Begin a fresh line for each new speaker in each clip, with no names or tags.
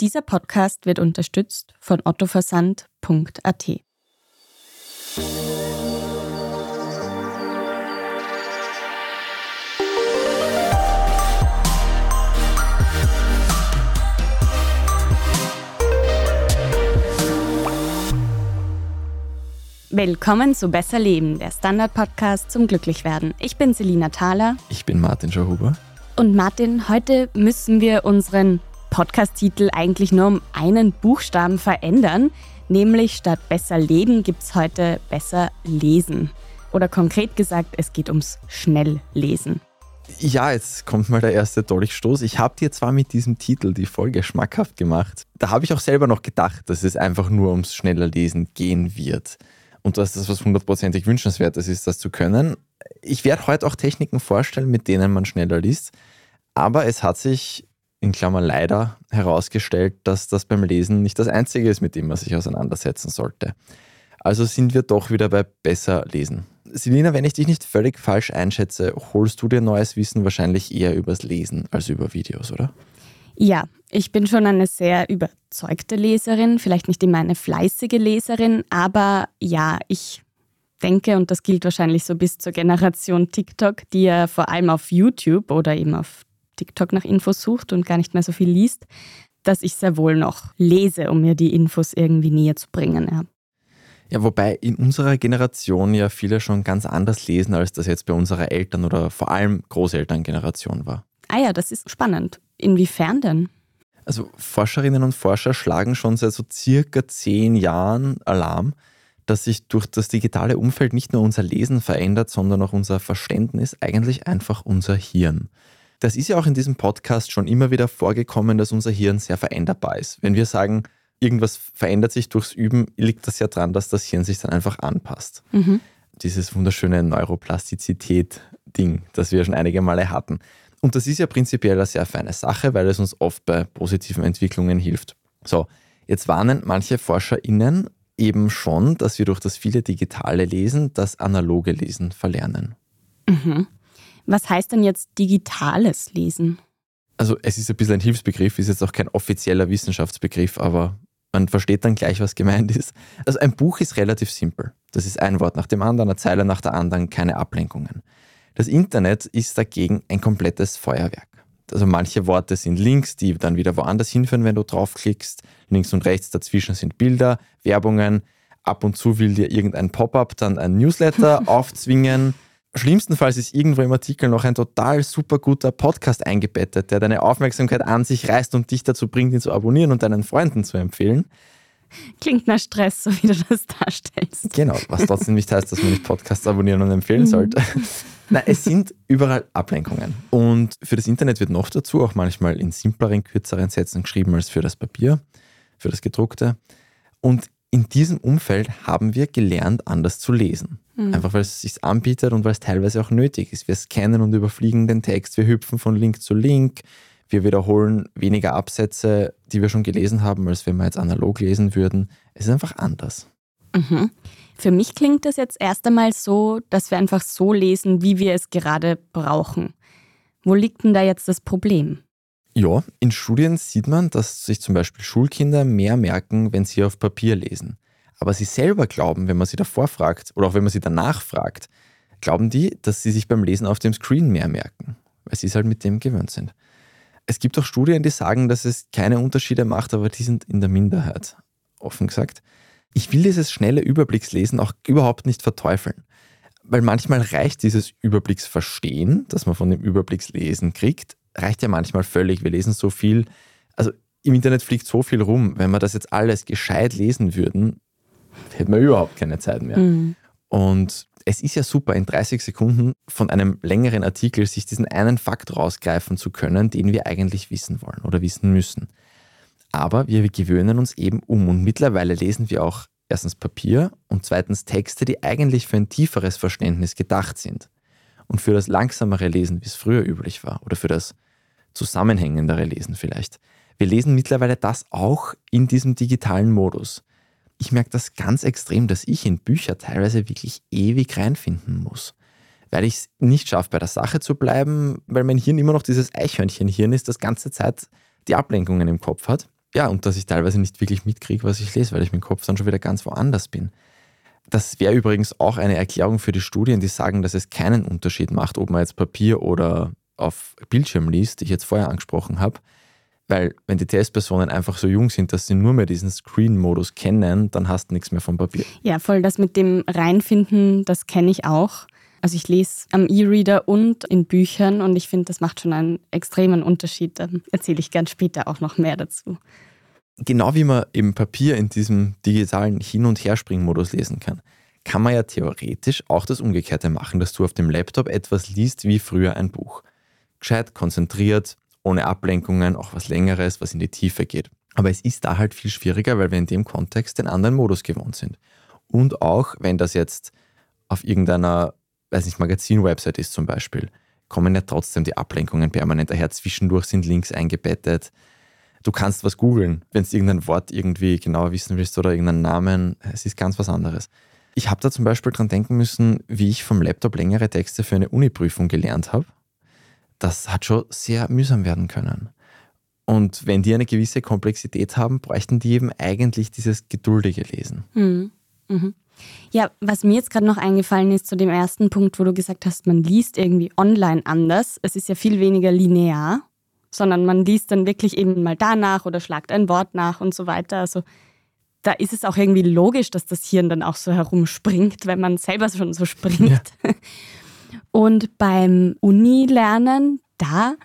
Dieser Podcast wird unterstützt von ottoversand.at. Willkommen zu Besser Leben, der Standard-Podcast zum Glücklichwerden. Ich bin Selina Thaler.
Ich bin Martin Schauhuber.
Und Martin, heute müssen wir unseren Podcast-Titel eigentlich nur um einen Buchstaben verändern. Nämlich statt Besser Leben gibt es heute Besser Lesen. Oder konkret gesagt, es geht ums Schnelllesen.
Ja, jetzt kommt mal der erste Dolchstoß. Ich habe dir zwar mit diesem Titel die Folge schmackhaft gemacht. Da habe ich auch selber noch gedacht, dass es einfach nur ums schneller Lesen gehen wird und dass das was hundertprozentig wünschenswertes ist, das zu können. Ich werde heute auch Techniken vorstellen, mit denen man schneller liest, aber es hat sich in Klammern leider herausgestellt, dass das beim Lesen nicht das Einzige ist, mit dem man sich auseinandersetzen sollte. Also sind wir doch wieder bei besser lesen. Selina, wenn ich dich nicht völlig falsch einschätze, holst du dir neues Wissen wahrscheinlich eher übers Lesen als über Videos, oder?
Ja, ich bin schon eine sehr überzeugte Leserin, vielleicht nicht immer eine fleißige Leserin, aber ja, ich denke, und das gilt wahrscheinlich so bis zur Generation TikTok, die ja vor allem auf YouTube oder eben auf TikTok nach Infos sucht und gar nicht mehr so viel liest, dass ich sehr wohl noch lese, um mir die Infos irgendwie näher zu bringen. Ja.
Ja, wobei in unserer Generation ja viele schon ganz anders lesen, als das jetzt bei unserer Eltern- oder vor allem Großelterngeneration war.
Ah ja, das ist spannend. Inwiefern denn?
Also Forscherinnen und Forscher schlagen schon seit so circa zehn Jahren Alarm, dass sich durch das digitale Umfeld nicht nur unser Lesen verändert, sondern auch unser Verständnis, eigentlich einfach unser Hirn. Das ist ja auch in diesem Podcast schon immer wieder vorgekommen, dass unser Hirn sehr veränderbar ist. Wenn wir sagen, irgendwas verändert sich durchs Üben, liegt das ja daran, dass das Hirn sich dann einfach anpasst. Mhm. Dieses wunderschöne Neuroplastizität-Ding, das wir schon einige Male hatten. Und das ist ja prinzipiell eine sehr feine Sache, weil es uns oft bei positiven Entwicklungen hilft. So, jetzt warnen manche ForscherInnen eben schon, dass wir durch das viele digitale Lesen das analoge Lesen verlernen.
Mhm. Was heißt denn jetzt digitales Lesen?
Also es ist ein bisschen ein Hilfsbegriff, ist jetzt auch kein offizieller Wissenschaftsbegriff, aber man versteht dann gleich, was gemeint ist. Also ein Buch ist relativ simpel. Das ist ein Wort nach dem anderen, eine Zeile nach der anderen, keine Ablenkungen. Das Internet ist dagegen ein komplettes Feuerwerk. Also manche Worte sind Links, die dann wieder woanders hinführen, wenn du draufklickst. Links und rechts dazwischen sind Bilder, Werbungen. Ab und zu will dir irgendein Pop-up dann ein Newsletter aufzwingen. Schlimmstenfalls ist irgendwo im Artikel noch ein total super guter Podcast eingebettet, der deine Aufmerksamkeit an sich reißt und dich dazu bringt, ihn zu abonnieren und deinen Freunden zu empfehlen.
Klingt nach Stress, so wie du das darstellst.
Genau, was trotzdem nicht heißt, dass man nicht Podcasts abonnieren und empfehlen mhm. sollte. Nein, es sind überall Ablenkungen. Und für das Internet wird noch dazu auch manchmal in simpleren, kürzeren Sätzen geschrieben als für das Papier, für das gedruckte. Und in diesem Umfeld haben wir gelernt, anders zu lesen. Mhm. Einfach weil es sich anbietet und weil es teilweise auch nötig ist. Wir scannen und überfliegen den Text, wir hüpfen von Link zu Link, wir wiederholen weniger Absätze, die wir schon gelesen haben, als wenn wir jetzt analog lesen würden. Es ist einfach anders.
Mhm. Für mich klingt das jetzt erst einmal so, dass wir einfach so lesen, wie wir es gerade brauchen. Wo liegt denn da jetzt das Problem?
Ja, in Studien sieht man, dass sich zum Beispiel Schulkinder mehr merken, wenn sie auf Papier lesen. Aber sie selber glauben, wenn man sie davor fragt oder auch wenn man sie danach fragt, glauben die, dass sie sich beim Lesen auf dem Screen mehr merken, weil sie es halt mit dem gewöhnt sind. Es gibt auch Studien, die sagen, dass es keine Unterschiede macht, aber die sind in der Minderheit, offen gesagt. Ich will dieses schnelle Überblickslesen auch überhaupt nicht verteufeln. Weil manchmal reicht dieses Überblicksverstehen, das man von dem Überblickslesen kriegt, reicht ja manchmal völlig. Wir lesen so viel. Also im Internet fliegt so viel rum. Wenn wir das jetzt alles gescheit lesen würden, hätten wir überhaupt keine Zeit mehr. Mhm. Und es ist ja super, in 30 Sekunden von einem längeren Artikel sich diesen einen Fakt rausgreifen zu können, den wir eigentlich wissen wollen oder wissen müssen. Aber wir gewöhnen uns eben um und mittlerweile lesen wir auch erstens Papier und zweitens Texte, die eigentlich für ein tieferes Verständnis gedacht sind. Und für das langsamere Lesen, wie es früher üblich war, oder für das zusammenhängendere Lesen vielleicht. Wir lesen mittlerweile das auch in diesem digitalen Modus. Ich merke das ganz extrem, dass ich in Bücher teilweise wirklich ewig reinfinden muss. Weil ich es nicht schaffe, bei der Sache zu bleiben, weil mein Hirn immer noch dieses Eichhörnchen-Hirn ist, das ganze Zeit die Ablenkungen im Kopf hat. ja, und dass ich teilweise nicht wirklich mitkriege, was ich lese, weil ich mit dem Kopf dann schon wieder ganz woanders bin. Das wäre übrigens auch eine Erklärung für die Studien, die sagen, dass es keinen Unterschied macht, ob man jetzt Papier oder auf Bildschirm liest, die ich jetzt vorher angesprochen habe. Weil wenn die Testpersonen einfach so jung sind, dass sie nur mehr diesen Screen-Modus kennen, dann hast du nichts mehr vom Papier.
Ja, voll. Das mit dem Reinfinden, das kenne ich auch. Also ich lese am E-Reader und in Büchern und ich finde, das macht schon einen extremen Unterschied. Da erzähle ich gern später auch noch mehr dazu.
Genau wie man im Papier in diesem digitalen Hin- und Herspringmodus lesen kann, kann man ja theoretisch auch das Umgekehrte machen, dass du auf dem Laptop etwas liest wie früher ein Buch. Gescheit, konzentriert, ohne Ablenkungen, auch was Längeres, was in die Tiefe geht. Aber es ist da halt viel schwieriger, weil wir in dem Kontext den anderen Modus gewohnt sind. Und auch, wenn das jetzt auf irgendeiner, weiß nicht, Magazin-Website ist zum Beispiel, kommen ja trotzdem die Ablenkungen permanent daher. Zwischendurch sind Links eingebettet. Du kannst was googeln, wenn du irgendein Wort irgendwie genauer wissen willst oder irgendeinen Namen. Es ist ganz was anderes. Ich habe da zum Beispiel dran denken müssen, wie ich vom Laptop längere Texte für eine Uni-Prüfung gelernt habe das hat schon sehr mühsam werden können. Und wenn die eine gewisse Komplexität haben, bräuchten die eben eigentlich dieses geduldige Lesen.
Mhm. Mhm. Ja, was mir jetzt gerade noch eingefallen ist zu dem ersten Punkt, wo du gesagt hast, man liest irgendwie online anders. Es ist ja viel weniger linear, sondern man liest dann wirklich eben mal danach oder schlagt ein Wort nach und so weiter. Also da ist es auch irgendwie logisch, dass das Hirn dann auch so herumspringt, wenn man selber schon so springt. Ja. Und beim Uni-Lernen, da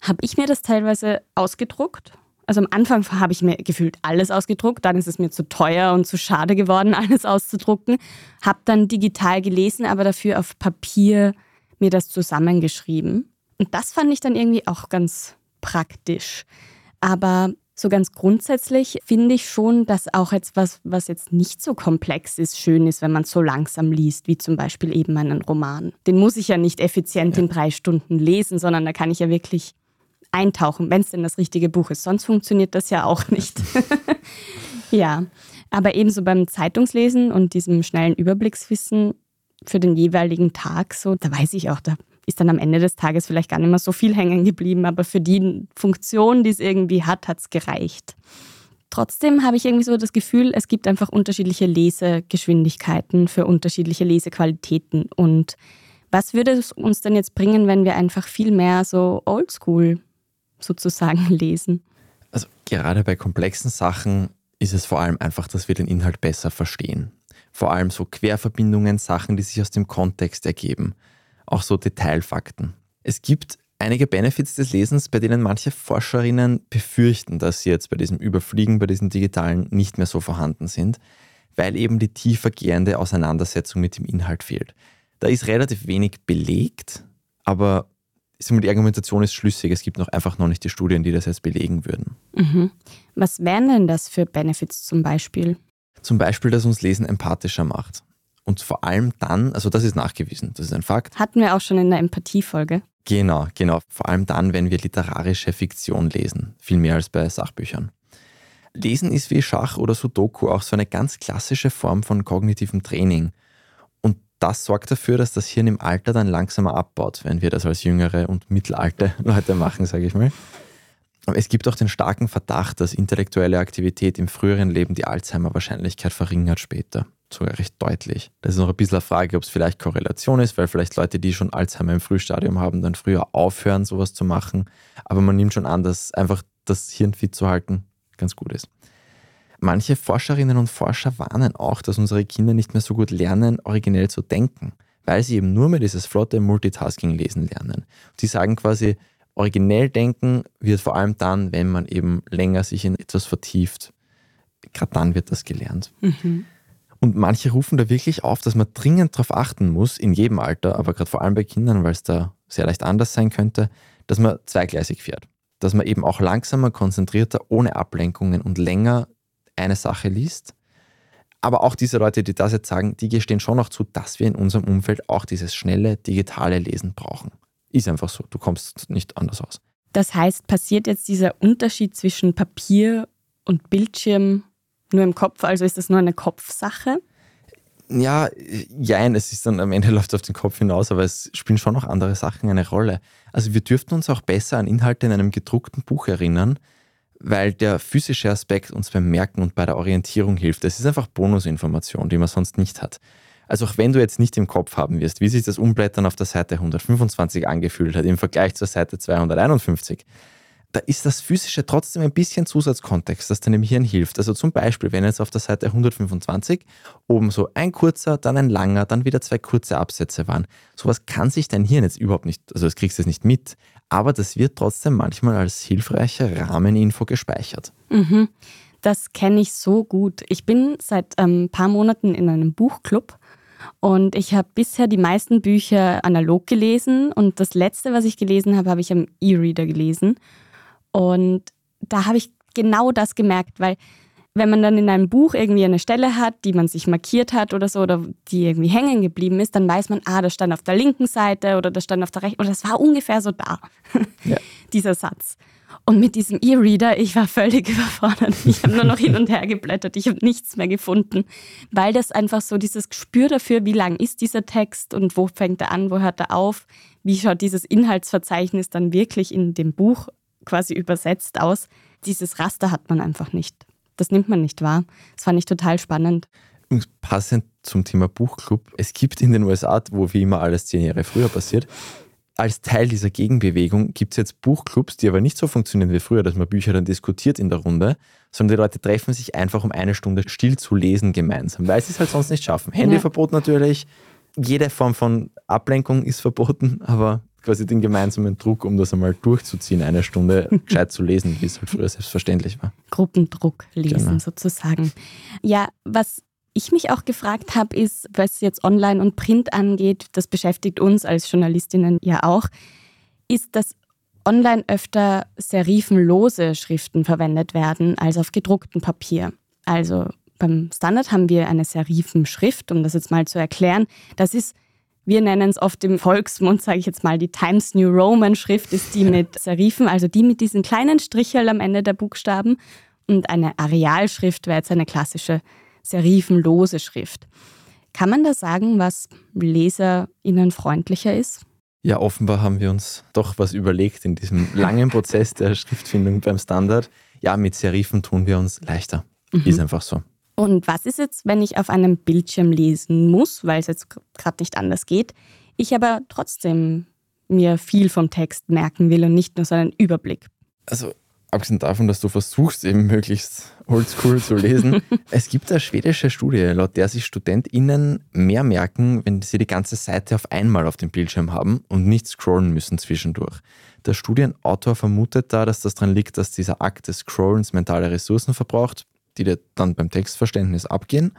habe ich mir das teilweise ausgedruckt. Also am Anfang habe ich mir gefühlt alles ausgedruckt, dann ist es mir zu teuer und zu schade geworden, alles auszudrucken. Habe dann digital gelesen, aber dafür auf Papier mir das zusammengeschrieben. Und das fand ich dann irgendwie auch ganz praktisch. Aber so ganz grundsätzlich finde ich schon, dass auch etwas, was jetzt nicht so komplex ist, schön ist, wenn man so langsam liest, wie zum Beispiel eben einen Roman. Den muss ich ja nicht effizient ja. in drei Stunden lesen, sondern da kann ich ja wirklich eintauchen, wenn es denn das richtige Buch ist. Sonst funktioniert das ja auch nicht. ja, aber ebenso beim Zeitungslesen und diesem schnellen Überblickswissen für den jeweiligen Tag, so, da weiß ich auch, da ist dann am Ende des Tages vielleicht gar nicht mehr so viel hängen geblieben, aber für die Funktion, die es irgendwie hat, hat es gereicht. Trotzdem habe ich irgendwie so das Gefühl, es gibt einfach unterschiedliche Lesegeschwindigkeiten für unterschiedliche Lesequalitäten. Und was würde es uns denn jetzt bringen, wenn wir einfach viel mehr so oldschool sozusagen lesen?
Also gerade bei komplexen Sachen ist es vor allem einfach, dass wir den Inhalt besser verstehen. Vor allem so Querverbindungen, Sachen, die sich aus dem Kontext ergeben auch so Detailfakten. Es gibt einige Benefits des Lesens, bei denen manche Forscherinnen befürchten, dass sie jetzt bei diesem Überfliegen, bei diesen digitalen nicht mehr so vorhanden sind, weil eben die tiefergehende Auseinandersetzung mit dem Inhalt fehlt. Da ist relativ wenig belegt, aber die Argumentation ist schlüssig. Es gibt noch einfach noch nicht die Studien, die das jetzt belegen würden.
Mhm. Was wären denn das für Benefits zum Beispiel?
Zum Beispiel, dass uns Lesen empathischer macht. Und vor allem dann, also das ist nachgewiesen, das ist ein Fakt.
Hatten wir auch schon in der Empathiefolge.
Genau, genau. Vor allem dann, wenn wir literarische Fiktion lesen. Viel mehr als bei Sachbüchern. Lesen ist wie Schach oder Sudoku auch so eine ganz klassische Form von kognitivem Training. Und das sorgt dafür, dass das Hirn im Alter dann langsamer abbaut, wenn wir das als jüngere und mittelalte Leute machen, sage ich mal. Aber es gibt auch den starken Verdacht, dass intellektuelle Aktivität im früheren Leben die Alzheimer-Wahrscheinlichkeit verringert später sogar recht deutlich. Das ist noch ein bisschen eine Frage, ob es vielleicht Korrelation ist, weil vielleicht Leute, die schon Alzheimer im Frühstadium haben, dann früher aufhören, sowas zu machen. Aber man nimmt schon an, dass einfach das Hirn fit zu halten ganz gut ist. Manche Forscherinnen und Forscher warnen auch, dass unsere Kinder nicht mehr so gut lernen, originell zu denken, weil sie eben nur mehr dieses flotte Multitasking-Lesen lernen. Sie sagen quasi, originell denken wird vor allem dann, wenn man eben länger sich in etwas vertieft. Gerade dann wird das gelernt. Mhm. Und manche rufen da wirklich auf, dass man dringend darauf achten muss, in jedem Alter, aber gerade vor allem bei Kindern, weil es da sehr leicht anders sein könnte, dass man zweigleisig fährt. Dass man eben auch langsamer, konzentrierter, ohne Ablenkungen und länger eine Sache liest. Aber auch diese Leute, die das jetzt sagen, die gestehen schon noch zu, dass wir in unserem Umfeld auch dieses schnelle digitale Lesen brauchen. Ist einfach so, du kommst nicht anders aus.
Das heißt, passiert jetzt dieser Unterschied zwischen Papier und Bildschirm nur im Kopf, also ist das nur eine Kopfsache?
Ja, jein, es ist dann am Ende läuft es auf den Kopf hinaus, aber es spielen schon noch andere Sachen eine Rolle. Also wir dürften uns auch besser an Inhalte in einem gedruckten Buch erinnern, weil der physische Aspekt uns beim Merken und bei der Orientierung hilft. Das ist einfach Bonusinformation, die man sonst nicht hat. Also auch wenn du jetzt nicht im Kopf haben wirst, wie sich das Umblättern auf der Seite 125 angefühlt hat im Vergleich zur Seite 251, da ist das Physische trotzdem ein bisschen Zusatzkontext, das deinem Hirn hilft. Also zum Beispiel, wenn jetzt auf der Seite 125 oben so ein kurzer, dann ein langer, dann wieder zwei kurze Absätze waren. Sowas kann sich dein Hirn jetzt überhaupt nicht, also das kriegst du jetzt nicht mit, aber das wird trotzdem manchmal als hilfreiche Rahmeninfo gespeichert.
Mhm. Das kenne ich so gut. Ich bin seit ein ähm, paar Monaten in einem Buchclub und ich habe bisher die meisten Bücher analog gelesen und das letzte, was ich gelesen habe, habe ich am E-Reader gelesen. Und da habe ich genau das gemerkt, weil wenn man dann in einem Buch irgendwie eine Stelle hat, die man sich markiert hat oder so, oder die irgendwie hängen geblieben ist, dann weiß man, ah, das stand auf der linken Seite oder das stand auf der rechten, oder das war ungefähr so da, ja. dieser Satz. Und mit diesem E-Reader, ich war völlig überfordert. Ich habe nur noch hin und her geblättert. Ich habe nichts mehr gefunden, weil das einfach so dieses Gespür dafür, wie lang ist dieser Text und wo fängt er an, wo hört er auf, wie schaut dieses Inhaltsverzeichnis dann wirklich in dem Buch quasi übersetzt aus. Dieses Raster hat man einfach nicht. Das nimmt man nicht wahr. Das fand ich total spannend.
Passend zum Thema Buchclub. Es gibt in den USA, wo wie immer alles zehn Jahre früher passiert, als Teil dieser Gegenbewegung gibt es jetzt Buchclubs, die aber nicht so funktionieren wie früher, dass man Bücher dann diskutiert in der Runde, sondern die Leute treffen sich einfach, um eine Stunde still zu lesen gemeinsam, weil sie es halt sonst nicht schaffen. Handyverbot natürlich, jede Form von Ablenkung ist verboten, aber quasi den gemeinsamen Druck, um das einmal durchzuziehen, eine Stunde gescheit zu lesen, wie es halt früher selbstverständlich war.
Gruppendruck lesen genau. sozusagen. Ja, was ich mich auch gefragt habe, ist, was jetzt Online und Print angeht, das beschäftigt uns als Journalistinnen ja auch, ist, dass online öfter serifenlose Schriften verwendet werden als auf gedrucktem Papier. Also beim Standard haben wir eine Serifenschrift, um das jetzt mal zu erklären. Das ist wir nennen es oft im Volksmund, sage ich jetzt mal, die Times New Roman Schrift ist die mit Serifen, also die mit diesen kleinen Strichel am Ende der Buchstaben. Und eine Arealschrift wäre jetzt eine klassische serifenlose Schrift. Kann man da sagen, was LeserInnen freundlicher ist?
Ja, offenbar haben wir uns doch was überlegt in diesem langen Prozess der Schriftfindung beim Standard. Ja, mit Serifen tun wir uns leichter. Mhm. Ist einfach so.
Und was ist jetzt, wenn ich auf einem Bildschirm lesen muss, weil es jetzt gerade nicht anders geht, ich aber trotzdem mir viel vom Text merken will und nicht nur so einen Überblick?
Also abgesehen davon, dass du versuchst, eben möglichst oldschool zu lesen, es gibt eine schwedische Studie, laut der sich StudentInnen mehr merken, wenn sie die ganze Seite auf einmal auf dem Bildschirm haben und nicht scrollen müssen zwischendurch. Der Studienautor vermutet da, dass das daran liegt, dass dieser Akt des Scrollens mentale Ressourcen verbraucht, die dir dann beim Textverständnis abgehen.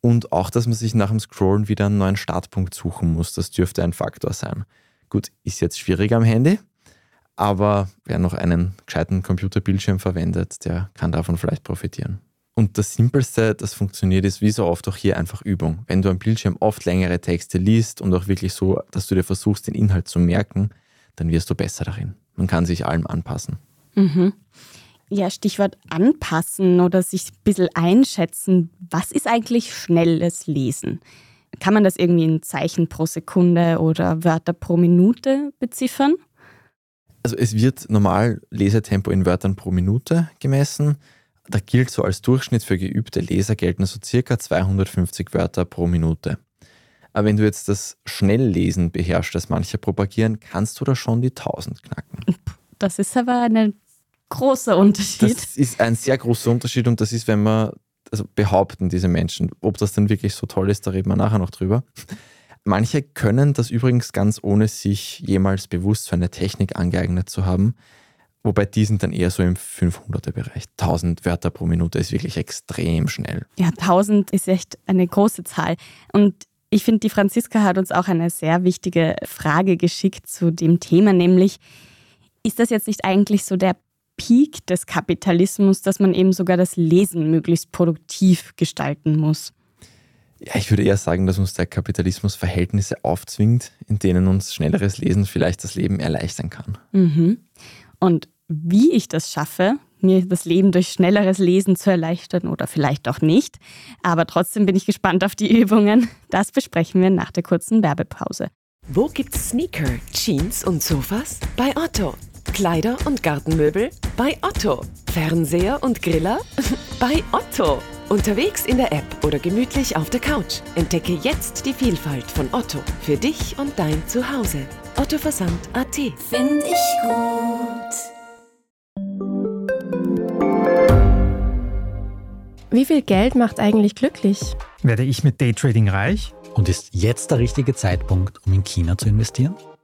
Und auch, dass man sich nach dem Scrollen wieder einen neuen Startpunkt suchen muss. Das dürfte ein Faktor sein. Gut, ist jetzt schwierig am Handy, aber wer noch einen gescheiten Computerbildschirm verwendet, der kann davon vielleicht profitieren. Und das Simpelste, das funktioniert, ist wie so oft auch hier einfach Übung. Wenn du am Bildschirm oft längere Texte liest und auch wirklich so, dass du dir versuchst, den Inhalt zu merken, dann wirst du besser darin. Man kann sich allem anpassen.
Mhm. Ja, Stichwort anpassen oder sich ein bisschen einschätzen. Was ist eigentlich schnelles Lesen? Kann man das irgendwie in Zeichen pro Sekunde oder Wörter pro Minute beziffern?
Also es wird normal Lesetempo in Wörtern pro Minute gemessen. Da gilt so als Durchschnitt für geübte Leser gelten so circa 250 Wörter pro Minute. Aber wenn du jetzt das Schnelllesen beherrschst, das manche propagieren, kannst du da schon die 1000 knacken.
Das ist aber eine großer Unterschied.
Das ist ein sehr großer Unterschied und das ist, wenn man, also behaupten diese Menschen, ob das dann wirklich so toll ist, da reden wir nachher noch drüber. Manche können das übrigens ganz ohne sich jemals bewusst für eine Technik angeeignet zu haben. Wobei die sind dann eher so im 500er-Bereich. 1000 Wörter pro Minute ist wirklich extrem schnell.
Ja, 1000 ist echt eine große Zahl. Und ich finde, die Franziska hat uns auch eine sehr wichtige Frage geschickt zu dem Thema, nämlich, ist das jetzt nicht eigentlich so der Peak des Kapitalismus, dass man eben sogar das Lesen möglichst produktiv gestalten muss?
Ja, ich würde eher sagen, dass uns der Kapitalismus Verhältnisse aufzwingt, in denen uns schnelleres Lesen vielleicht das Leben erleichtern kann.
Mhm. Und wie ich das schaffe, mir das Leben durch schnelleres Lesen zu erleichtern oder vielleicht auch nicht, aber trotzdem bin ich gespannt auf die Übungen. Das besprechen wir nach der kurzen Werbepause.
Wo gibt's Sneaker, Jeans und Sofas? Bei Otto. Kleider und Gartenmöbel? Bei Otto. Fernseher und Griller? Bei Otto. Unterwegs in der App oder gemütlich auf der Couch. Entdecke jetzt die Vielfalt von Otto. Für dich und dein Zuhause. Otto Versand AT.
Find ich gut.
Wie viel Geld macht eigentlich glücklich?
Werde ich mit Daytrading reich?
Und ist jetzt der richtige Zeitpunkt, um in China zu investieren?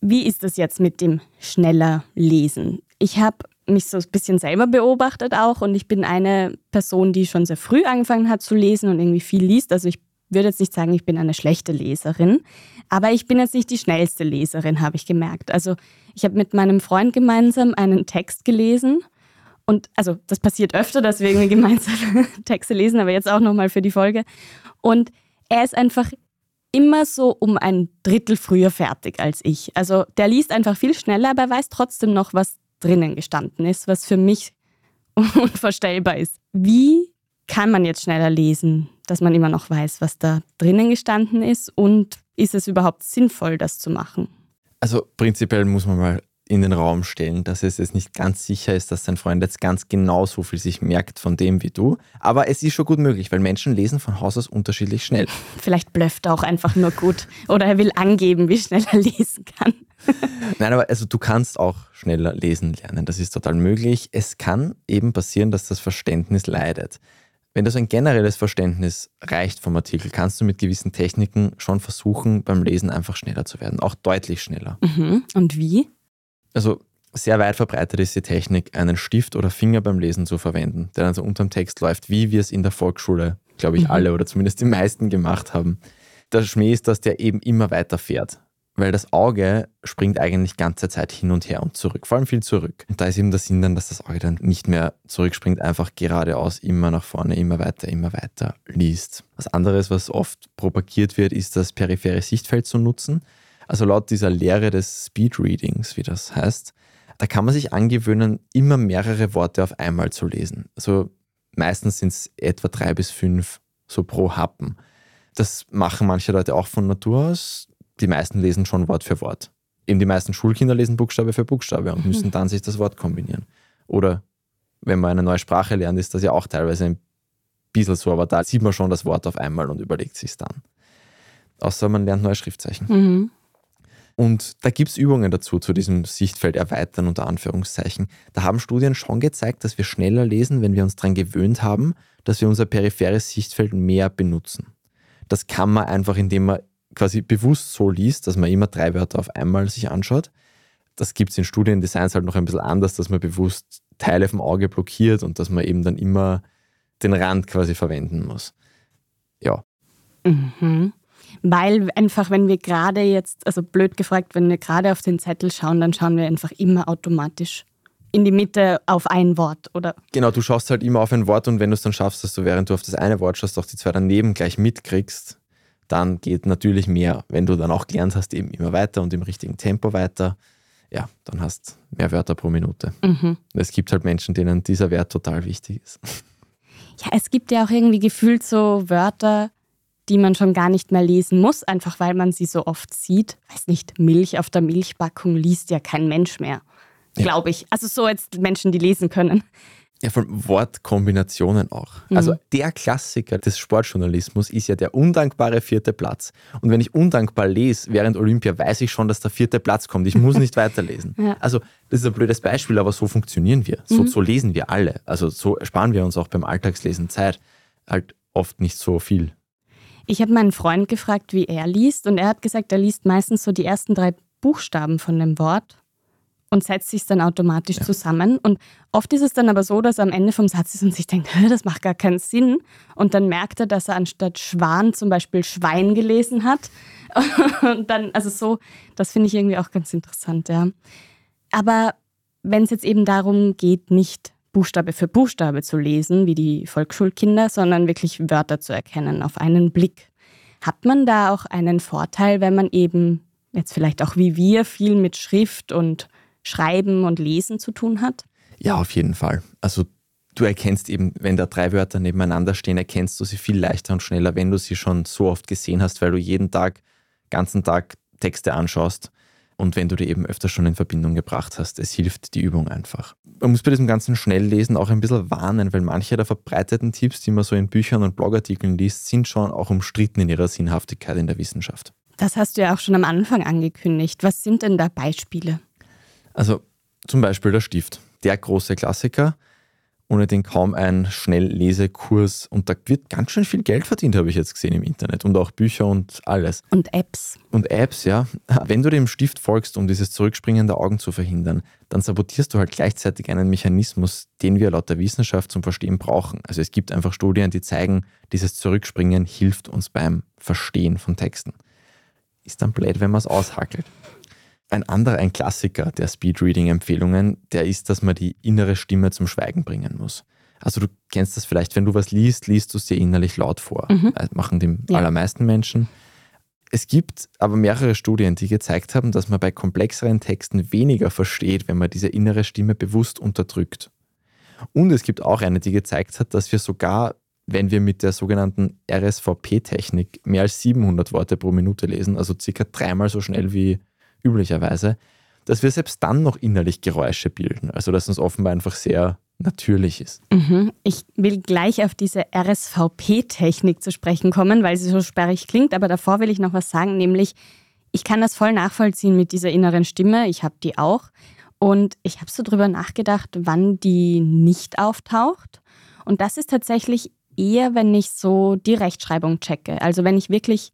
wie ist das jetzt mit dem schneller Lesen? Ich habe mich so ein bisschen selber beobachtet auch und ich bin eine Person, die schon sehr früh angefangen hat zu lesen und irgendwie viel liest. Also ich würde jetzt nicht sagen, ich bin eine schlechte Leserin, aber ich bin jetzt nicht die schnellste Leserin, habe ich gemerkt. Also ich habe mit meinem Freund gemeinsam einen Text gelesen und also das passiert öfter, dass wir irgendwie gemeinsam Texte lesen, aber jetzt auch nochmal für die Folge. Und er ist einfach immer so um ein Drittel früher fertig als ich. Also der liest einfach viel schneller, aber weiß trotzdem noch, was drinnen gestanden ist, was für mich unvorstellbar ist. Wie kann man jetzt schneller lesen, dass man immer noch weiß, was da drinnen gestanden ist und ist es überhaupt sinnvoll, das zu machen?
Also prinzipiell muss man mal in den Raum stellen, dass es jetzt nicht ganz sicher ist, dass dein Freund jetzt ganz genau so viel sich merkt von dem wie du. Aber es ist schon gut möglich, weil Menschen lesen von Haus aus unterschiedlich schnell.
Vielleicht blöfft er auch einfach nur gut oder er will angeben, wie schnell er lesen kann.
Nein, aber also du kannst auch schneller lesen lernen. Das ist total möglich. Es kann eben passieren, dass das Verständnis leidet. Wenn das ein generelles Verständnis reicht vom Artikel, kannst du mit gewissen Techniken schon versuchen, beim Lesen einfach schneller zu werden. Auch deutlich schneller.
Mhm. Und wie?
Also sehr weit verbreitet ist die Technik, einen Stift oder Finger beim Lesen zu verwenden, der dann so unterm Text läuft, wie wir es in der Volksschule, glaube ich, mhm. alle oder zumindest die meisten gemacht haben. Der Schmäh ist, dass der eben immer weiter fährt, weil das Auge springt eigentlich ganze Zeit hin und her und zurück, vor allem viel zurück. Und da ist eben der Sinn dann, dass das Auge dann nicht mehr zurückspringt, einfach geradeaus immer nach vorne, immer weiter, immer weiter liest. Was anderes, was oft propagiert wird, ist das periphere Sichtfeld zu nutzen. Also laut dieser Lehre des Speedreadings, wie das heißt, da kann man sich angewöhnen, immer mehrere Worte auf einmal zu lesen. Also meistens sind es etwa drei bis fünf so pro Happen. Das machen manche Leute auch von Natur aus. Die meisten lesen schon Wort für Wort. Eben die meisten Schulkinder lesen Buchstabe für Buchstabe und müssen dann sich das Wort kombinieren. Oder wenn man eine neue Sprache lernt, ist das ja auch teilweise ein bisschen so, aber da sieht man schon das Wort auf einmal und überlegt sich dann. Außer man lernt neue Schriftzeichen. Mhm. Und da gibt es Übungen dazu, zu diesem Sichtfeld erweitern unter Anführungszeichen. Da haben Studien schon gezeigt, dass wir schneller lesen, wenn wir uns daran gewöhnt haben, dass wir unser peripheres Sichtfeld mehr benutzen. Das kann man einfach, indem man quasi bewusst so liest, dass man immer drei Wörter auf einmal sich anschaut. Das gibt es in Studiendesigns halt noch ein bisschen anders, dass man bewusst Teile vom Auge blockiert und dass man eben dann immer den Rand quasi verwenden muss. Ja.
Mhm. Weil einfach, wenn wir gerade jetzt, also blöd gefragt, wenn wir gerade auf den Zettel schauen, dann schauen wir einfach immer automatisch in die Mitte auf ein Wort, oder?
Genau, du schaust halt immer auf ein Wort und wenn du es dann schaffst, dass du während du auf das eine Wort schaust, auch die zwei daneben gleich mitkriegst, dann geht natürlich mehr. Wenn du dann auch gelernt hast, eben immer weiter und im richtigen Tempo weiter, ja, dann hast mehr Wörter pro Minute. Mhm. Es gibt halt Menschen, denen dieser Wert total wichtig ist.
Ja, es gibt ja auch irgendwie gefühlt so Wörter, die man schon gar nicht mehr lesen muss, einfach weil man sie so oft sieht. Weiß nicht, Milch auf der Milchpackung liest ja kein Mensch mehr, ja. glaube ich. Also so jetzt Menschen, die lesen können.
Ja, von Wortkombinationen auch. Mhm. Also der Klassiker des Sportjournalismus ist ja der undankbare vierte Platz. Und wenn ich undankbar lese während Olympia, weiß ich schon, dass der vierte Platz kommt. Ich muss nicht weiterlesen. Ja. Also das ist ein blödes Beispiel, aber so funktionieren wir. So, mhm. so lesen wir alle. Also so sparen wir uns auch beim Alltagslesen Zeit. Halt oft nicht so viel.
Ich habe meinen Freund gefragt, wie er liest, und er hat gesagt, er liest meistens so die ersten drei Buchstaben von dem Wort und setzt sich dann automatisch ja. zusammen. Und oft ist es dann aber so, dass er am Ende vom Satz ist und sich denkt, das macht gar keinen Sinn. Und dann merkt er, dass er anstatt Schwan zum Beispiel Schwein gelesen hat. Und dann, also so, das finde ich irgendwie auch ganz interessant, ja. Aber wenn es jetzt eben darum geht, nicht Buchstabe für Buchstabe zu lesen, wie die Volksschulkinder, sondern wirklich Wörter zu erkennen auf einen Blick. Hat man da auch einen Vorteil, wenn man eben jetzt vielleicht auch wie wir viel mit Schrift und Schreiben und Lesen zu tun hat?
Ja, auf jeden Fall. Also du erkennst eben, wenn da drei Wörter nebeneinander stehen, erkennst du sie viel leichter und schneller, wenn du sie schon so oft gesehen hast, weil du jeden Tag, ganzen Tag Texte anschaust und wenn du die eben öfter schon in Verbindung gebracht hast. Es hilft die Übung einfach. Man muss bei diesem ganzen Schnelllesen auch ein bisschen warnen, weil manche der verbreiteten Tipps, die man so in Büchern und Blogartikeln liest, sind schon auch umstritten in ihrer Sinnhaftigkeit in der Wissenschaft.
Das hast du ja auch schon am Anfang angekündigt. Was sind denn da Beispiele?
Also zum Beispiel der Stift, der große Klassiker ohne den kaum ein Schnelllesekurs. Und da wird ganz schön viel Geld verdient, habe ich jetzt gesehen im Internet. Und auch Bücher und alles.
Und Apps.
Und Apps, ja. Wenn du dem Stift folgst, um dieses Zurückspringen der Augen zu verhindern, dann sabotierst du halt gleichzeitig einen Mechanismus, den wir laut der Wissenschaft zum Verstehen brauchen. Also es gibt einfach Studien, die zeigen, dieses Zurückspringen hilft uns beim Verstehen von Texten. Ist dann blöd, wenn man es aushackelt. Ein anderer, ein Klassiker der Speedreading-Empfehlungen, der ist, dass man die innere Stimme zum Schweigen bringen muss. Also du kennst das vielleicht, wenn du was liest, liest du es dir innerlich laut vor. Mhm. Das machen die ja. allermeisten Menschen. Es gibt aber mehrere Studien, die gezeigt haben, dass man bei komplexeren Texten weniger versteht, wenn man diese innere Stimme bewusst unterdrückt. Und es gibt auch eine, die gezeigt hat, dass wir sogar, wenn wir mit der sogenannten RSVP-Technik mehr als 700 Worte pro Minute lesen, also circa dreimal so schnell wie üblicherweise, dass wir selbst dann noch innerlich Geräusche bilden. Also dass uns offenbar einfach sehr natürlich ist.
Mhm. Ich will gleich auf diese RSVP-Technik zu sprechen kommen, weil sie so sperrig klingt, aber davor will ich noch was sagen, nämlich ich kann das voll nachvollziehen mit dieser inneren Stimme, ich habe die auch und ich habe so drüber nachgedacht, wann die nicht auftaucht und das ist tatsächlich eher, wenn ich so die Rechtschreibung checke, also wenn ich wirklich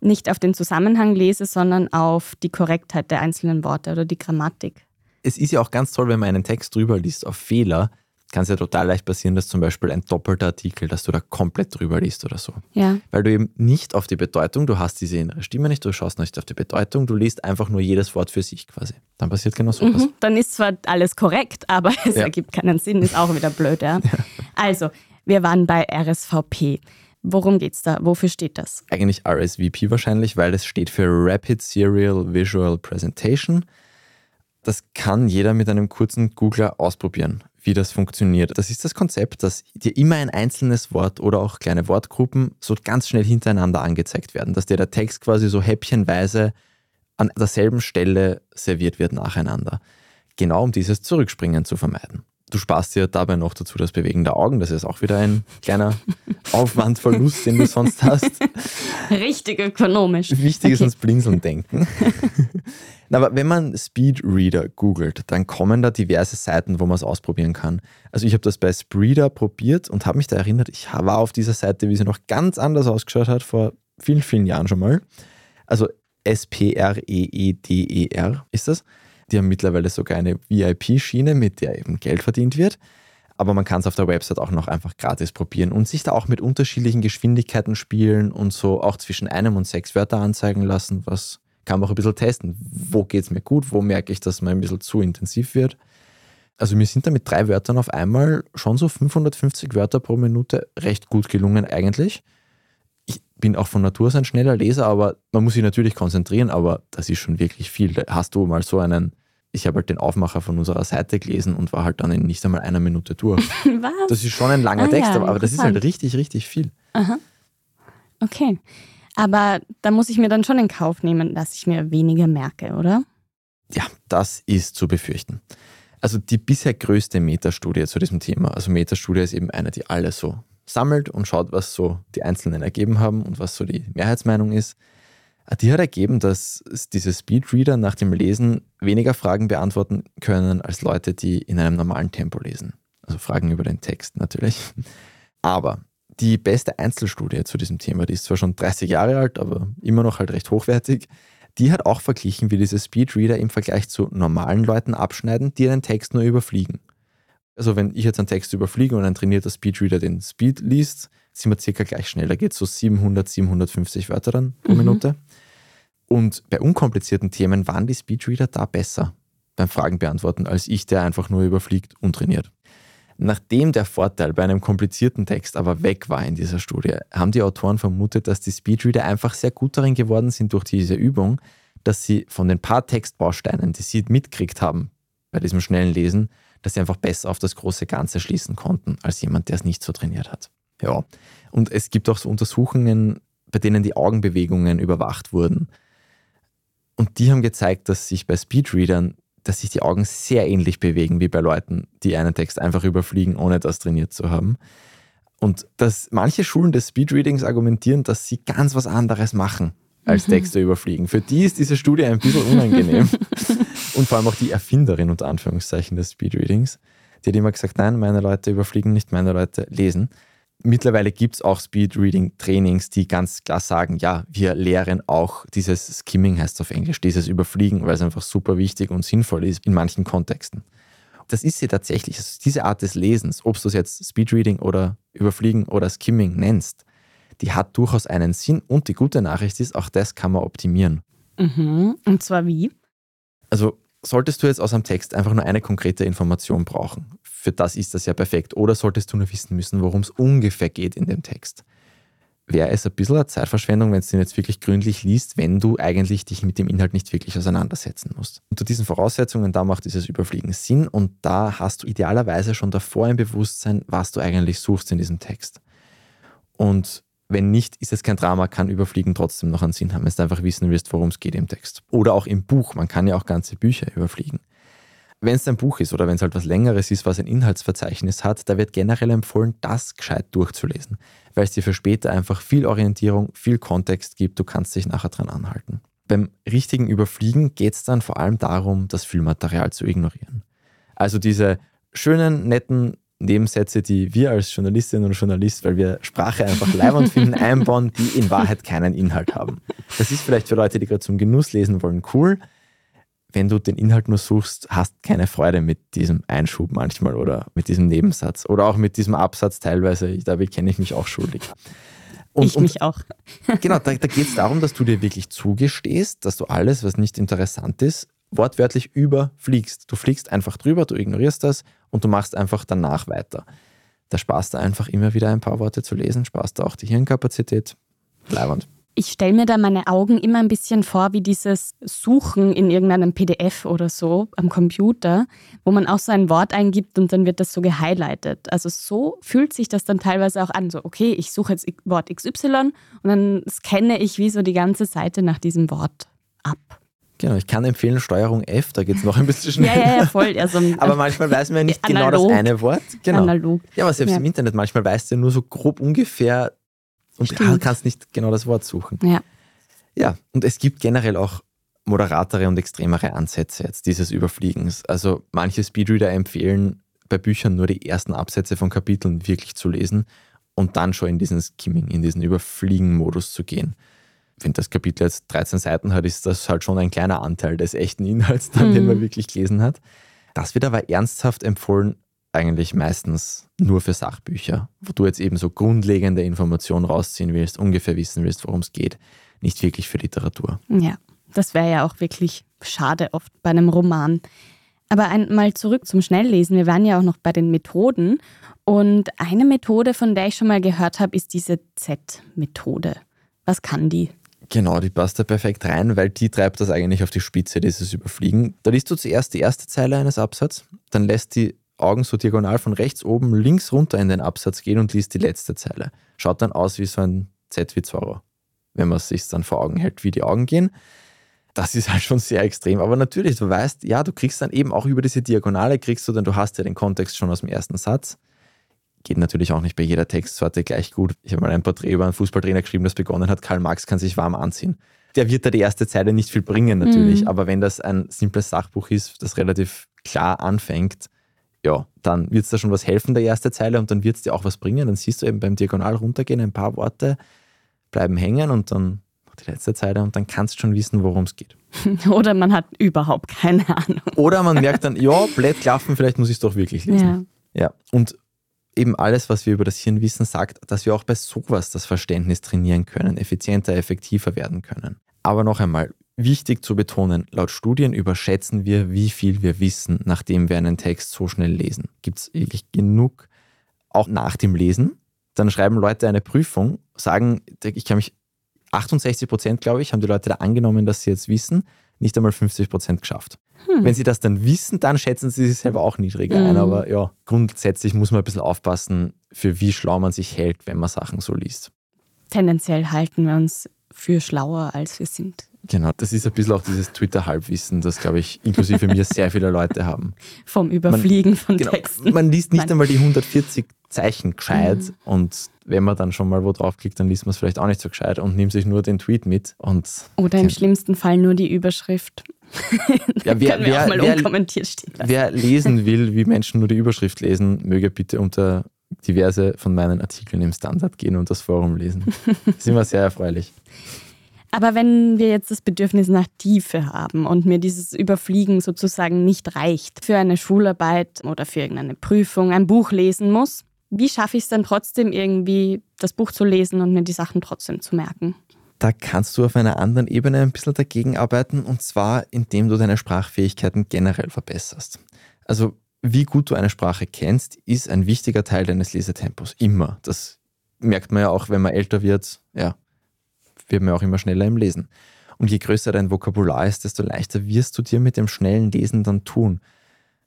nicht auf den Zusammenhang lese, sondern auf die Korrektheit der einzelnen Worte oder die Grammatik.
Es ist ja auch ganz toll, wenn man einen Text drüber liest auf Fehler, kann es ja total leicht passieren, dass zum Beispiel ein doppelter Artikel, dass du da komplett drüber liest oder so.
Ja.
Weil du eben nicht auf die Bedeutung, du hast diese innere Stimme nicht, du schaust nicht auf die Bedeutung, du liest einfach nur jedes Wort für sich quasi. Dann passiert genau so
mhm, Dann ist zwar alles korrekt, aber es ja. ergibt keinen Sinn, ist auch wieder blöd, ja. ja. Also, wir waren bei RSVP. Worum geht es da? Wofür steht das?
Eigentlich RSVP wahrscheinlich, weil es steht für Rapid Serial Visual Presentation. Das kann jeder mit einem kurzen Googler ausprobieren, wie das funktioniert. Das ist das Konzept, dass dir immer ein einzelnes Wort oder auch kleine Wortgruppen so ganz schnell hintereinander angezeigt werden, dass dir der Text quasi so häppchenweise an derselben Stelle serviert wird nacheinander. Genau um dieses Zurückspringen zu vermeiden. Du sparst dir dabei noch dazu das Bewegen der Augen. Das ist auch wieder ein kleiner Aufwandverlust, den du sonst hast.
Richtig ökonomisch.
Wichtig ist ans Blinzeln denken. Aber wenn man Speedreader googelt, dann kommen da diverse Seiten, wo man es ausprobieren kann. Also ich habe das bei Spreeder probiert und habe mich da erinnert, ich war auf dieser Seite, wie sie noch ganz anders ausgeschaut hat, vor vielen, vielen Jahren schon mal. Also S-P-R-E-E-D-E-R -E -E ist das. Die haben mittlerweile sogar eine VIP-Schiene, mit der eben Geld verdient wird. Aber man kann es auf der Website auch noch einfach gratis probieren und sich da auch mit unterschiedlichen Geschwindigkeiten spielen und so auch zwischen einem und sechs Wörter anzeigen lassen, was kann man auch ein bisschen testen. Wo geht es mir gut? Wo merke ich, dass man ein bisschen zu intensiv wird? Also mir sind da mit drei Wörtern auf einmal schon so 550 Wörter pro Minute recht gut gelungen eigentlich. Ich bin auch von Natur aus ein schneller Leser, aber man muss sich natürlich konzentrieren, aber das ist schon wirklich viel. Hast du mal so einen ich habe halt den Aufmacher von unserer Seite gelesen und war halt dann in nicht einmal einer Minute durch. Was? Das ist schon ein langer ah, Text, ja, aber das ist halt richtig, richtig viel.
Aha. Okay. Aber da muss ich mir dann schon in Kauf nehmen, dass ich mir weniger merke, oder?
Ja, das ist zu befürchten. Also die bisher größte Metastudie zu diesem Thema, also Metastudie ist eben eine, die alles so sammelt und schaut, was so die Einzelnen ergeben haben und was so die Mehrheitsmeinung ist. Die hat ergeben, dass diese Speedreader nach dem Lesen weniger Fragen beantworten können als Leute, die in einem normalen Tempo lesen. Also Fragen über den Text natürlich. Aber die beste Einzelstudie zu diesem Thema, die ist zwar schon 30 Jahre alt, aber immer noch halt recht hochwertig, die hat auch verglichen, wie diese Speedreader im Vergleich zu normalen Leuten abschneiden, die einen Text nur überfliegen. Also wenn ich jetzt einen Text überfliege und ein trainierter Speedreader den Speed liest, sind wir circa gleich schnell. Da geht es so 700, 750 Wörter dann pro mhm. Minute. Und bei unkomplizierten Themen waren die Speedreader da besser beim Fragen beantworten als ich, der einfach nur überfliegt und trainiert. Nachdem der Vorteil bei einem komplizierten Text aber weg war in dieser Studie, haben die Autoren vermutet, dass die Speedreader einfach sehr gut darin geworden sind durch diese Übung, dass sie von den paar Textbausteinen, die sie mitkriegt haben bei diesem schnellen Lesen, dass sie einfach besser auf das große Ganze schließen konnten, als jemand, der es nicht so trainiert hat. Ja, und es gibt auch so Untersuchungen, bei denen die Augenbewegungen überwacht wurden. Und die haben gezeigt, dass sich bei Speedreadern, dass sich die Augen sehr ähnlich bewegen wie bei Leuten, die einen Text einfach überfliegen, ohne das trainiert zu haben. Und dass manche Schulen des Speedreadings argumentieren, dass sie ganz was anderes machen als mhm. Texte überfliegen. Für die ist diese Studie ein bisschen unangenehm. Und vor allem auch die Erfinderin unter Anführungszeichen des Speedreadings. Die hat immer gesagt, nein, meine Leute überfliegen nicht, meine Leute lesen. Mittlerweile gibt es auch Speedreading-Trainings, die ganz klar sagen, ja, wir lehren auch dieses Skimming heißt es auf Englisch, dieses Überfliegen, weil es einfach super wichtig und sinnvoll ist in manchen Kontexten. Das ist sie tatsächlich. Also diese Art des Lesens, ob du es jetzt Speedreading oder Überfliegen oder Skimming nennst, die hat durchaus einen Sinn und die gute Nachricht ist, auch das kann man optimieren.
Mhm. Und zwar wie?
Also solltest du jetzt aus einem Text einfach nur eine konkrete Information brauchen, für das ist das ja perfekt, oder solltest du nur wissen müssen, worum es ungefähr geht in dem Text, wäre es ein bisschen eine Zeitverschwendung, wenn du den jetzt wirklich gründlich liest, wenn du eigentlich dich mit dem Inhalt nicht wirklich auseinandersetzen musst. Unter diesen Voraussetzungen, da macht dieses Überfliegen Sinn und da hast du idealerweise schon davor ein Bewusstsein, was du eigentlich suchst in diesem Text. Und wenn nicht, ist es kein Drama, kann Überfliegen trotzdem noch einen Sinn haben, wenn du einfach wissen willst, worum es geht im Text. Oder auch im Buch. Man kann ja auch ganze Bücher überfliegen. Wenn es ein Buch ist oder wenn es halt was Längeres ist, was ein Inhaltsverzeichnis hat, da wird generell empfohlen, das gescheit durchzulesen, weil es dir für später einfach viel Orientierung, viel Kontext gibt. Du kannst dich nachher dran anhalten. Beim richtigen Überfliegen geht es dann vor allem darum, das Füllmaterial zu ignorieren. Also diese schönen, netten Nebensätze, die wir als Journalistinnen und Journalist, weil wir Sprache einfach leibend finden, einbauen, die in Wahrheit keinen Inhalt haben. Das ist vielleicht für Leute, die gerade zum Genuss lesen wollen, cool. Wenn du den Inhalt nur suchst, hast keine Freude mit diesem Einschub manchmal oder mit diesem Nebensatz oder auch mit diesem Absatz teilweise. Da kenne ich mich auch schuldig.
Und, ich mich auch.
Genau, da, da geht es darum, dass du dir wirklich zugestehst, dass du alles, was nicht interessant ist, wortwörtlich überfliegst. Du fliegst einfach drüber, du ignorierst das und du machst einfach danach weiter. Da sparst du einfach immer wieder ein paar Worte zu lesen, sparst du auch die Hirnkapazität. Bleibend.
Ich stelle mir da meine Augen immer ein bisschen vor wie dieses Suchen in irgendeinem PDF oder so am Computer, wo man auch so ein Wort eingibt und dann wird das so gehighlightet. Also so fühlt sich das dann teilweise auch an. So, okay, ich suche jetzt Wort XY und dann scanne ich wie so die ganze Seite nach diesem Wort ab.
Genau, ich kann empfehlen Steuerung F, da geht es noch ein bisschen schneller.
ja, ja, voll. Also,
aber manchmal weiß man ja nicht analog, genau das eine Wort. Genau.
Analog.
Ja, aber selbst ja. im Internet, manchmal weißt du nur so grob ungefähr und Stimmt. kannst nicht genau das Wort suchen.
Ja.
Ja, und es gibt generell auch moderatere und extremere Ansätze jetzt dieses Überfliegens. Also manche Speedreader empfehlen bei Büchern nur die ersten Absätze von Kapiteln wirklich zu lesen und dann schon in diesen Skimming, in diesen Überfliegen-Modus zu gehen wenn das Kapitel jetzt 13 Seiten hat, ist das halt schon ein kleiner Anteil des echten Inhalts, dann, mhm. den man wirklich gelesen hat. Das wird aber ernsthaft empfohlen, eigentlich meistens nur für Sachbücher, wo du jetzt eben so grundlegende Informationen rausziehen willst, ungefähr wissen willst, worum es geht, nicht wirklich für Literatur.
Ja, das wäre ja auch wirklich schade oft bei einem Roman. Aber einmal zurück zum Schnelllesen. Wir waren ja auch noch bei den Methoden. Und eine Methode, von der ich schon mal gehört habe, ist diese Z-Methode. Was kann die?
Genau, die passt da perfekt rein, weil die treibt das eigentlich auf die Spitze, dieses Überfliegen. Da liest du zuerst die erste Zeile eines Absatzes, dann lässt die Augen so diagonal von rechts oben links runter in den Absatz gehen und liest die letzte Zeile. Schaut dann aus wie so ein Z wie Zorro, wenn man es sich dann vor Augen hält, wie die Augen gehen. Das ist halt schon sehr extrem. Aber natürlich, du weißt, ja, du kriegst dann eben auch über diese Diagonale, kriegst du dann, du hast ja den Kontext schon aus dem ersten Satz Geht natürlich auch nicht bei jeder Textsorte gleich gut. Ich habe mal ein Porträt über einen Fußballtrainer geschrieben, das begonnen hat, Karl Marx kann sich warm anziehen. Der wird da die erste Zeile nicht viel bringen natürlich, mhm. aber wenn das ein simples Sachbuch ist, das relativ klar anfängt, ja, dann wird es da schon was helfen, der erste Zeile, und dann wird es dir auch was bringen. Dann siehst du eben beim Diagonal runtergehen, ein paar Worte bleiben hängen und dann die letzte Zeile und dann kannst du schon wissen, worum es geht.
Oder man hat überhaupt keine Ahnung.
Oder man merkt dann, ja, blöd klaffen, vielleicht muss ich es doch wirklich lesen. Ja. ja. Und eben alles, was wir über das Hirn wissen, sagt, dass wir auch bei sowas das Verständnis trainieren können, effizienter, effektiver werden können. Aber noch einmal, wichtig zu betonen, laut Studien überschätzen wir, wie viel wir wissen, nachdem wir einen Text so schnell lesen. Gibt es wirklich genug, auch nach dem Lesen. Dann schreiben Leute eine Prüfung, sagen, ich kann mich, 68 Prozent, glaube ich, haben die Leute da angenommen, dass sie jetzt wissen, nicht einmal 50 Prozent geschafft. Hm. Wenn sie das dann wissen, dann schätzen sie sich selber auch niedriger mhm. ein. Aber ja, grundsätzlich muss man ein bisschen aufpassen, für wie schlau man sich hält, wenn man Sachen so liest.
Tendenziell halten wir uns für schlauer, als wir sind.
Genau, das ist ein bisschen auch dieses Twitter-Halbwissen, das, glaube ich, inklusive mir sehr viele Leute haben.
Vom Überfliegen man, von genau, Texten.
Man liest nicht Nein. einmal die 140 Zeichen gescheit mhm. und wenn man dann schon mal wo draufklickt, dann liest man es vielleicht auch nicht so gescheit und nimmt sich nur den Tweet mit. Und
Oder im schlimmsten Fall nur die Überschrift.
ja, wer, wer, wer, wer lesen will, wie Menschen nur die Überschrift lesen, möge bitte unter diverse von meinen Artikeln im Standard gehen und das Forum lesen. Das ist immer sehr erfreulich.
Aber wenn wir jetzt das Bedürfnis nach Tiefe haben und mir dieses Überfliegen sozusagen nicht reicht, für eine Schularbeit oder für irgendeine Prüfung ein Buch lesen muss, wie schaffe ich es dann trotzdem irgendwie, das Buch zu lesen und mir die Sachen trotzdem zu merken?
Da kannst du auf einer anderen Ebene ein bisschen dagegen arbeiten und zwar indem du deine Sprachfähigkeiten generell verbesserst. Also wie gut du eine Sprache kennst, ist ein wichtiger Teil deines Lesetempos. Immer. Das merkt man ja auch, wenn man älter wird. Ja, wird man auch immer schneller im Lesen. Und je größer dein Vokabular ist, desto leichter wirst du dir mit dem schnellen Lesen dann tun.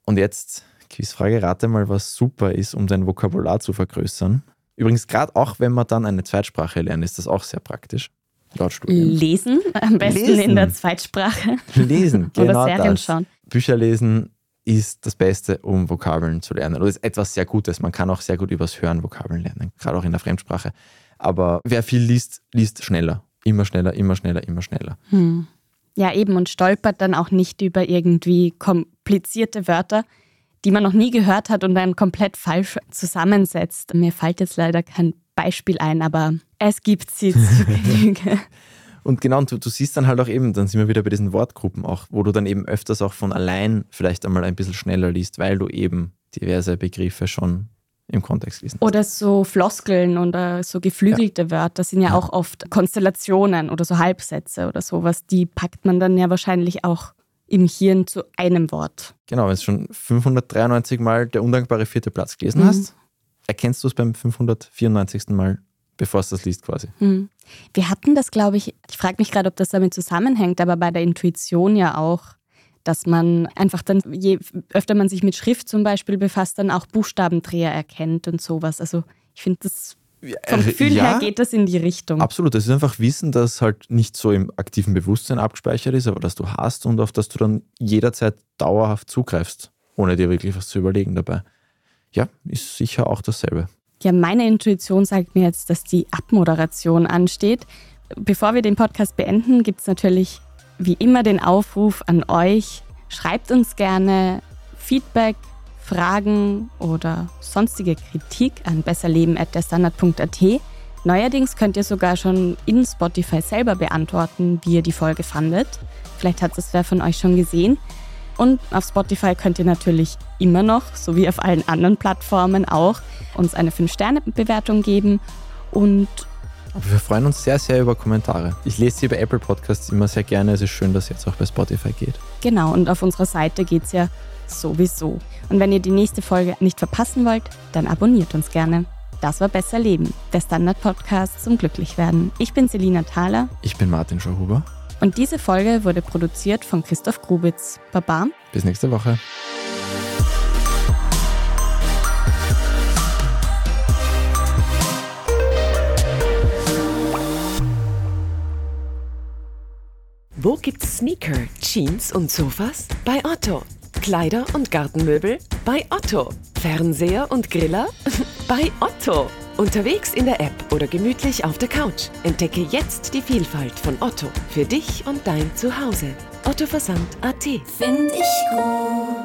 Und jetzt, Quizfrage, rate mal, was super ist, um dein Vokabular zu vergrößern. Übrigens, gerade auch wenn man dann eine Zweitsprache lernt, ist das auch sehr praktisch.
Laut Studien. Lesen, am besten lesen. in der Zweitsprache.
Lesen, genau
Oder Serien
das.
schauen.
Bücher lesen ist das Beste, um Vokabeln zu lernen. Oder ist etwas sehr Gutes. Man kann auch sehr gut übers Hören Vokabeln lernen, gerade auch in der Fremdsprache. Aber wer viel liest, liest schneller. Immer schneller, immer schneller, immer schneller. Hm.
Ja, eben und stolpert dann auch nicht über irgendwie komplizierte Wörter, die man noch nie gehört hat und dann komplett falsch zusammensetzt. Mir fällt jetzt leider kein Beispiel ein, aber es gibt sie zu Genüge.
Und genau, du, du siehst dann halt auch eben, dann sind wir wieder bei diesen Wortgruppen auch, wo du dann eben öfters auch von allein vielleicht einmal ein bisschen schneller liest, weil du eben diverse Begriffe schon im Kontext lesen.
Oder so Floskeln oder so geflügelte ja. Wörter sind ja, ja, auch oft Konstellationen oder so Halbsätze oder sowas. Die packt man dann ja wahrscheinlich auch im Hirn zu einem Wort.
Genau, wenn du schon 593 Mal der undankbare vierte Platz gelesen mhm. hast, erkennst du es beim 594. Mal, bevor es das liest quasi.
Mhm. Wir hatten das, glaube ich, ich frage mich gerade, ob das damit zusammenhängt, aber bei der Intuition ja auch, dass man einfach dann, je öfter man sich mit Schrift zum Beispiel befasst, dann auch Buchstabendreher erkennt und sowas. Also ich finde das vom äh, Gefühl ja, her geht das in die Richtung.
Absolut. Es ist einfach Wissen, das halt nicht so im aktiven Bewusstsein abgespeichert ist, aber das du hast und auf das du dann jederzeit dauerhaft zugreifst, ohne dir wirklich was zu überlegen dabei. Ja, ist sicher auch dasselbe.
Ja, meine Intuition sagt mir jetzt, dass die Abmoderation ansteht. Bevor wir den Podcast beenden, gibt es natürlich wie immer den Aufruf an euch. Schreibt uns gerne Feedback, Fragen oder sonstige Kritik an besserleben.derstandard.at. Neuerdings könnt ihr sogar schon in Spotify selber beantworten, wie ihr die Folge fandet. Vielleicht hat es wer von euch schon gesehen. Und auf Spotify könnt ihr natürlich immer noch, so wie auf allen anderen Plattformen auch, uns eine 5-Sterne-Bewertung geben. Und
wir freuen uns sehr, sehr über Kommentare. Ich lese sie bei Apple Podcasts immer sehr gerne. Es ist schön, dass es jetzt auch bei Spotify geht.
Genau, und auf unserer Seite geht es ja sowieso. Und wenn ihr die nächste Folge nicht verpassen wollt, dann abonniert uns gerne. Das war Besser Leben, der Standard-Podcast zum Glücklichwerden. Ich bin Selina Thaler.
Ich bin Martin Schauhuber.
Und diese Folge wurde produziert von Christoph Grubitz. Baba.
Bis nächste Woche.
Wo gibt's Sneaker, Jeans und Sofas? Bei Otto. Kleider und Gartenmöbel? Bei Otto. Fernseher und Griller? Bei Otto. Unterwegs in der App oder gemütlich auf der Couch. Entdecke jetzt die Vielfalt von Otto für dich und dein Zuhause. Otto Versand AT.
Find ich gut.